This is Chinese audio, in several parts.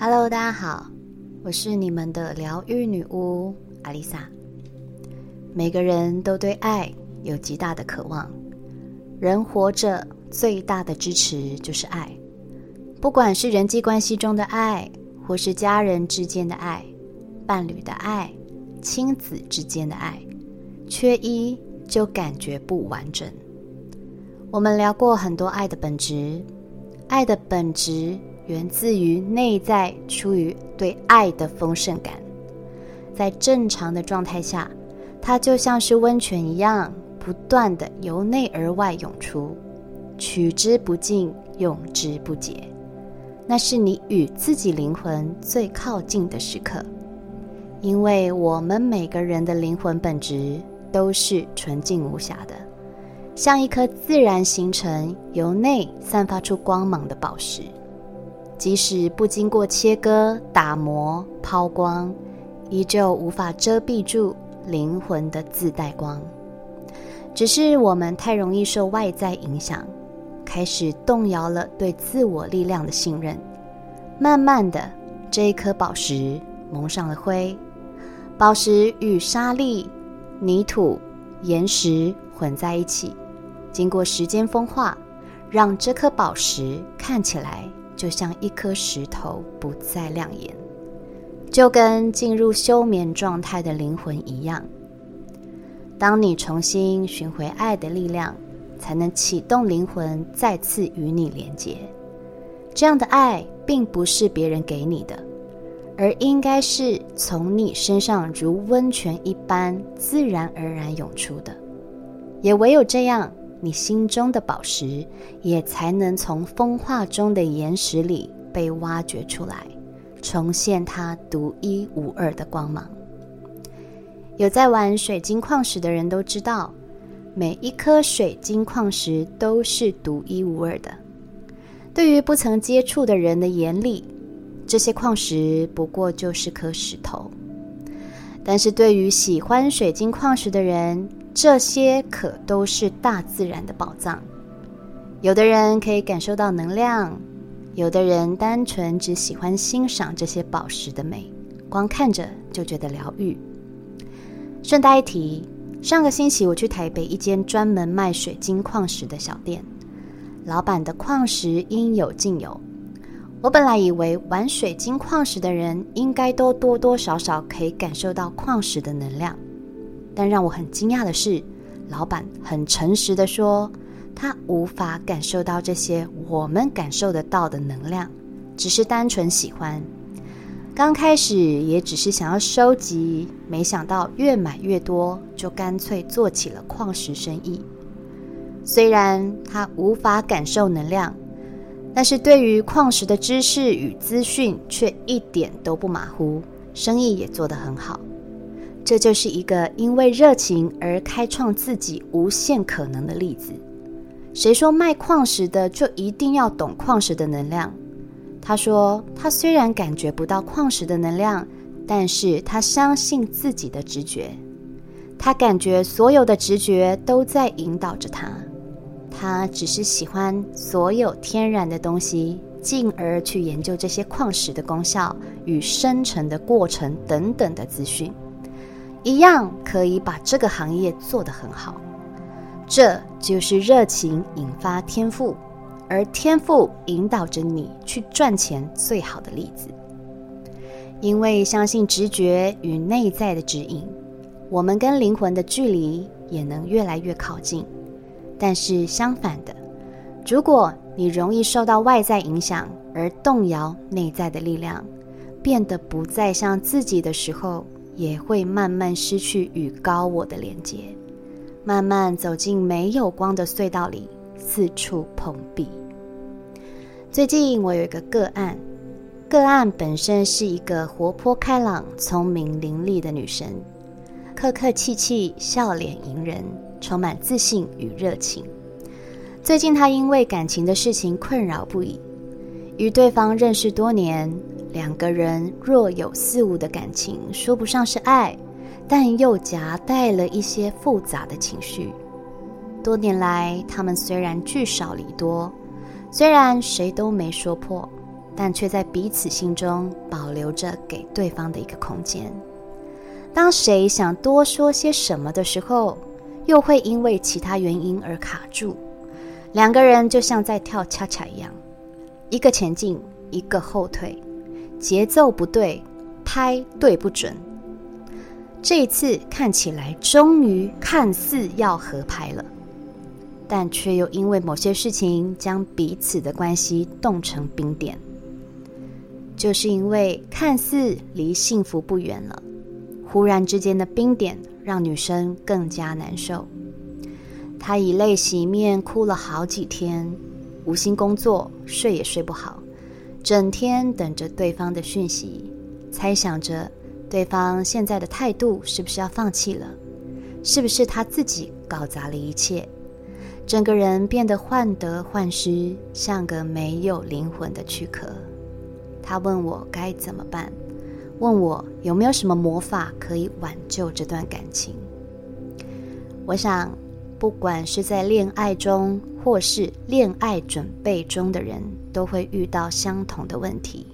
Hello，大家好，我是你们的疗愈女巫阿丽萨。每个人都对爱有极大的渴望，人活着最大的支持就是爱，不管是人际关系中的爱，或是家人之间的爱、伴侣的爱、亲子之间的爱，缺一就感觉不完整。我们聊过很多爱的本质，爱的本质。源自于内在出于对爱的丰盛感，在正常的状态下，它就像是温泉一样，不断的由内而外涌出，取之不尽，用之不竭。那是你与自己灵魂最靠近的时刻，因为我们每个人的灵魂本质都是纯净无瑕的，像一颗自然形成、由内散发出光芒的宝石。即使不经过切割、打磨、抛光，依旧无法遮蔽住灵魂的自带光。只是我们太容易受外在影响，开始动摇了对自我力量的信任。慢慢的，这一颗宝石蒙上了灰。宝石与沙粒、泥土、岩石混在一起，经过时间风化，让这颗宝石看起来。就像一颗石头不再亮眼，就跟进入休眠状态的灵魂一样。当你重新寻回爱的力量，才能启动灵魂再次与你连接。这样的爱并不是别人给你的，而应该是从你身上如温泉一般自然而然涌出的。也唯有这样。你心中的宝石，也才能从风化中的岩石里被挖掘出来，重现它独一无二的光芒。有在玩水晶矿石的人都知道，每一颗水晶矿石都是独一无二的。对于不曾接触的人的眼里，这些矿石不过就是颗石头；但是对于喜欢水晶矿石的人，这些可都是大自然的宝藏。有的人可以感受到能量，有的人单纯只喜欢欣赏这些宝石的美，光看着就觉得疗愈。顺带一提，上个星期我去台北一间专门卖水晶矿石的小店，老板的矿石应有尽有。我本来以为玩水晶矿石的人应该都多多少少可以感受到矿石的能量。但让我很惊讶的是，老板很诚实的说，他无法感受到这些我们感受得到的能量，只是单纯喜欢。刚开始也只是想要收集，没想到越买越多，就干脆做起了矿石生意。虽然他无法感受能量，但是对于矿石的知识与资讯却一点都不马虎，生意也做得很好。这就是一个因为热情而开创自己无限可能的例子。谁说卖矿石的就一定要懂矿石的能量？他说，他虽然感觉不到矿石的能量，但是他相信自己的直觉。他感觉所有的直觉都在引导着他。他只是喜欢所有天然的东西，进而去研究这些矿石的功效与生成的过程等等的资讯。一样可以把这个行业做得很好，这就是热情引发天赋，而天赋引导着你去赚钱最好的例子。因为相信直觉与内在的指引，我们跟灵魂的距离也能越来越靠近。但是相反的，如果你容易受到外在影响而动摇内在的力量，变得不再像自己的时候。也会慢慢失去与高我的连接，慢慢走进没有光的隧道里，四处碰壁。最近我有一个个案，个案本身是一个活泼开朗、聪明伶俐的女生，客客气气、笑脸迎人，充满自信与热情。最近她因为感情的事情困扰不已，与对方认识多年。两个人若有似无的感情，说不上是爱，但又夹带了一些复杂的情绪。多年来，他们虽然聚少离多，虽然谁都没说破，但却在彼此心中保留着给对方的一个空间。当谁想多说些什么的时候，又会因为其他原因而卡住。两个人就像在跳恰恰一样，一个前进，一个后退，节奏不对，拍对不准。这一次看起来终于看似要合拍了，但却又因为某些事情将彼此的关系冻成冰点。就是因为看似离幸福不远了，忽然之间的冰点让女生更加难受。她以泪洗面，哭了好几天，无心工作，睡也睡不好，整天等着对方的讯息，猜想着对方现在的态度是不是要放弃了，是不是他自己搞砸了一切，整个人变得患得患失，像个没有灵魂的躯壳。他问我该怎么办，问我有没有什么魔法可以挽救这段感情。我想。不管是在恋爱中，或是恋爱准备中的人，都会遇到相同的问题。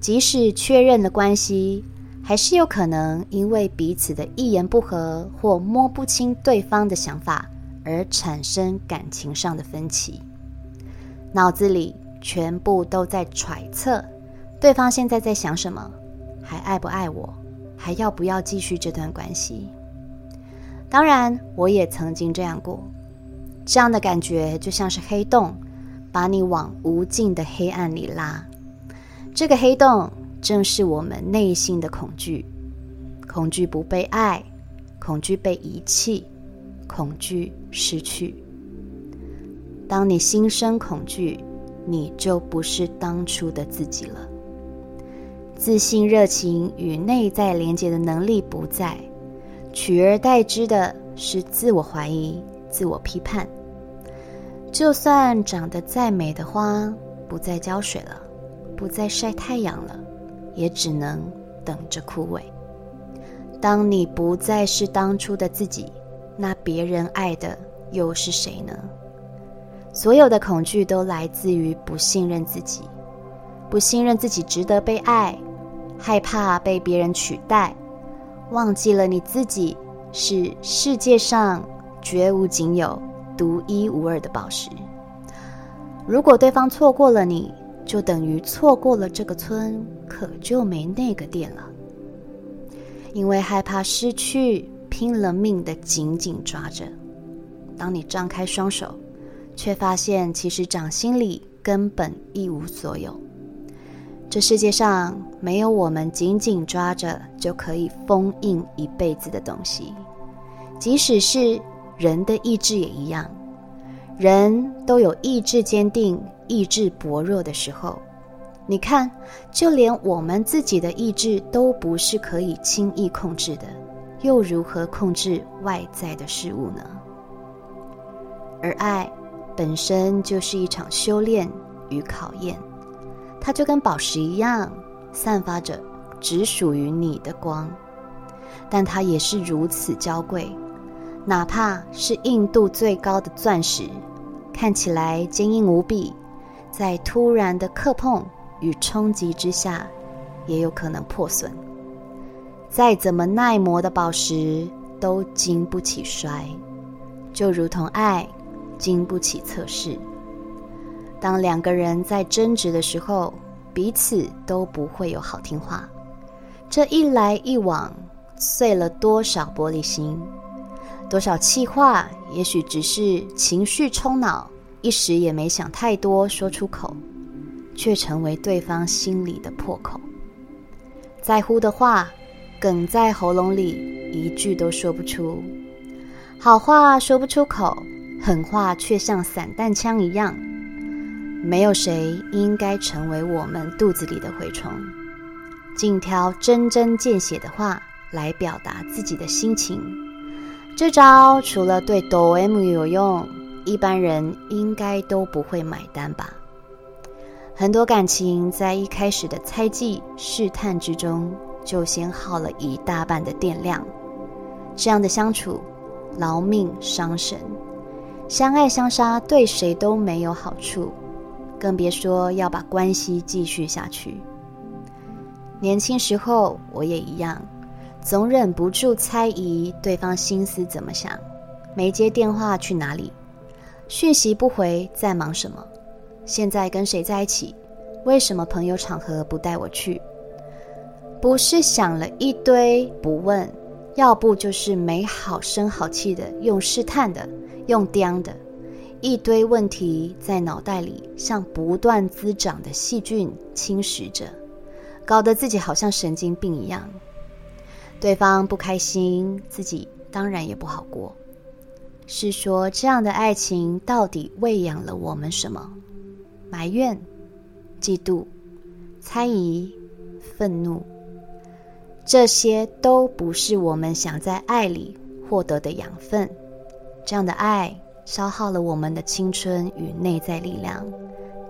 即使确认了关系，还是有可能因为彼此的一言不合或摸不清对方的想法而产生感情上的分歧。脑子里全部都在揣测对方现在在想什么，还爱不爱我，还要不要继续这段关系。当然，我也曾经这样过。这样的感觉就像是黑洞，把你往无尽的黑暗里拉。这个黑洞正是我们内心的恐惧：恐惧不被爱，恐惧被遗弃，恐惧失去。当你心生恐惧，你就不是当初的自己了。自信、热情与内在连接的能力不在。取而代之的是自我怀疑、自我批判。就算长得再美的花，不再浇水了，不再晒太阳了，也只能等着枯萎。当你不再是当初的自己，那别人爱的又是谁呢？所有的恐惧都来自于不信任自己，不信任自己值得被爱，害怕被别人取代。忘记了你自己是世界上绝无仅有、独一无二的宝石。如果对方错过了你，就等于错过了这个村，可就没那个店了。因为害怕失去，拼了命的紧紧抓着。当你张开双手，却发现其实掌心里根本一无所有。这世界上没有我们紧紧抓着就可以封印一辈子的东西，即使是人的意志也一样。人都有意志坚定、意志薄弱的时候。你看，就连我们自己的意志都不是可以轻易控制的，又如何控制外在的事物呢？而爱本身就是一场修炼与考验。它就跟宝石一样，散发着只属于你的光，但它也是如此娇贵。哪怕是硬度最高的钻石，看起来坚硬无比，在突然的磕碰与冲击之下，也有可能破损。再怎么耐磨的宝石，都经不起摔，就如同爱，经不起测试。当两个人在争执的时候，彼此都不会有好听话。这一来一往，碎了多少玻璃心，多少气话，也许只是情绪冲脑，一时也没想太多，说出口，却成为对方心里的破口。在乎的话，哽在喉咙里，一句都说不出。好话说不出口，狠话却像散弹枪一样。没有谁应该成为我们肚子里的蛔虫，尽挑针针见血的话来表达自己的心情。这招除了对哆 M 有用，一般人应该都不会买单吧？很多感情在一开始的猜忌、试探之中，就先耗了一大半的电量。这样的相处，劳命伤神，相爱相杀，对谁都没有好处。更别说要把关系继续下去。年轻时候我也一样，总忍不住猜疑对方心思怎么想，没接电话去哪里，讯息不回在忙什么，现在跟谁在一起，为什么朋友场合不带我去？不是想了一堆不问，要不就是没好声好气的用试探的，用刁的。一堆问题在脑袋里像不断滋长的细菌侵蚀着，搞得自己好像神经病一样。对方不开心，自己当然也不好过。是说这样的爱情到底喂养了我们什么？埋怨、嫉妒、猜疑、愤怒，这些都不是我们想在爱里获得的养分。这样的爱。消耗了我们的青春与内在力量，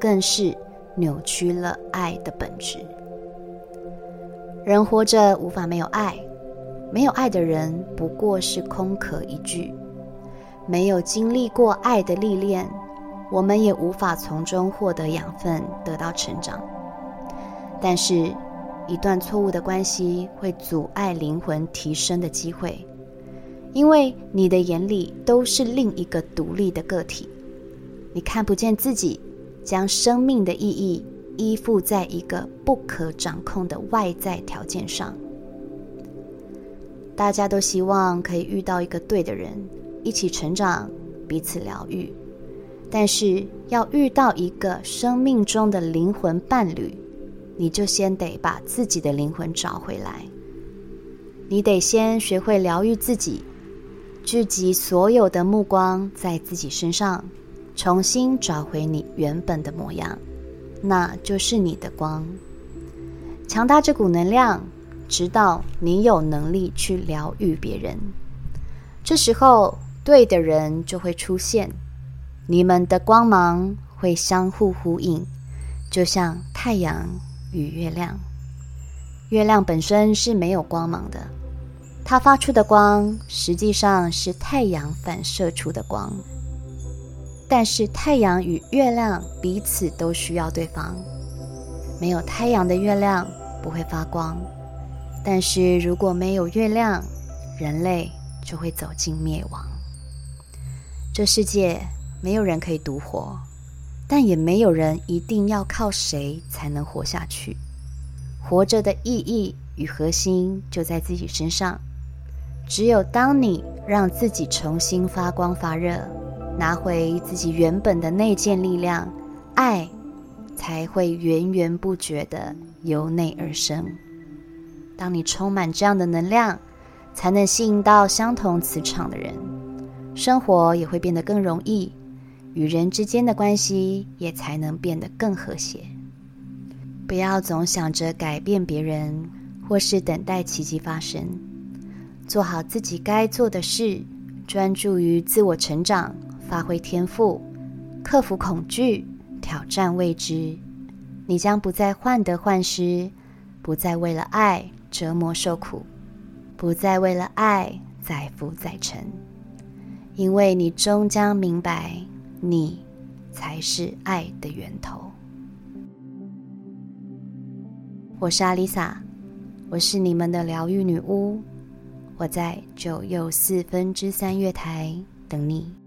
更是扭曲了爱的本质。人活着无法没有爱，没有爱的人不过是空壳一具。没有经历过爱的历练，我们也无法从中获得养分，得到成长。但是，一段错误的关系会阻碍灵魂提升的机会。因为你的眼里都是另一个独立的个体，你看不见自己将生命的意义依附在一个不可掌控的外在条件上。大家都希望可以遇到一个对的人，一起成长，彼此疗愈。但是要遇到一个生命中的灵魂伴侣，你就先得把自己的灵魂找回来。你得先学会疗愈自己。聚集所有的目光在自己身上，重新找回你原本的模样，那就是你的光。强大这股能量，直到你有能力去疗愈别人。这时候，对的人就会出现，你们的光芒会相互呼应，就像太阳与月亮。月亮本身是没有光芒的。它发出的光实际上是太阳反射出的光，但是太阳与月亮彼此都需要对方。没有太阳的月亮不会发光，但是如果没有月亮，人类就会走进灭亡。这世界没有人可以独活，但也没有人一定要靠谁才能活下去。活着的意义与核心就在自己身上。只有当你让自己重新发光发热，拿回自己原本的内建力量，爱才会源源不绝的由内而生。当你充满这样的能量，才能吸引到相同磁场的人，生活也会变得更容易，与人之间的关系也才能变得更和谐。不要总想着改变别人，或是等待奇迹发生。做好自己该做的事，专注于自我成长，发挥天赋，克服恐惧，挑战未知。你将不再患得患失，不再为了爱折磨受苦，不再为了爱载浮载沉，因为你终将明白，你才是爱的源头。我是阿丽萨，我是你们的疗愈女巫。我在九又四分之三月台等你。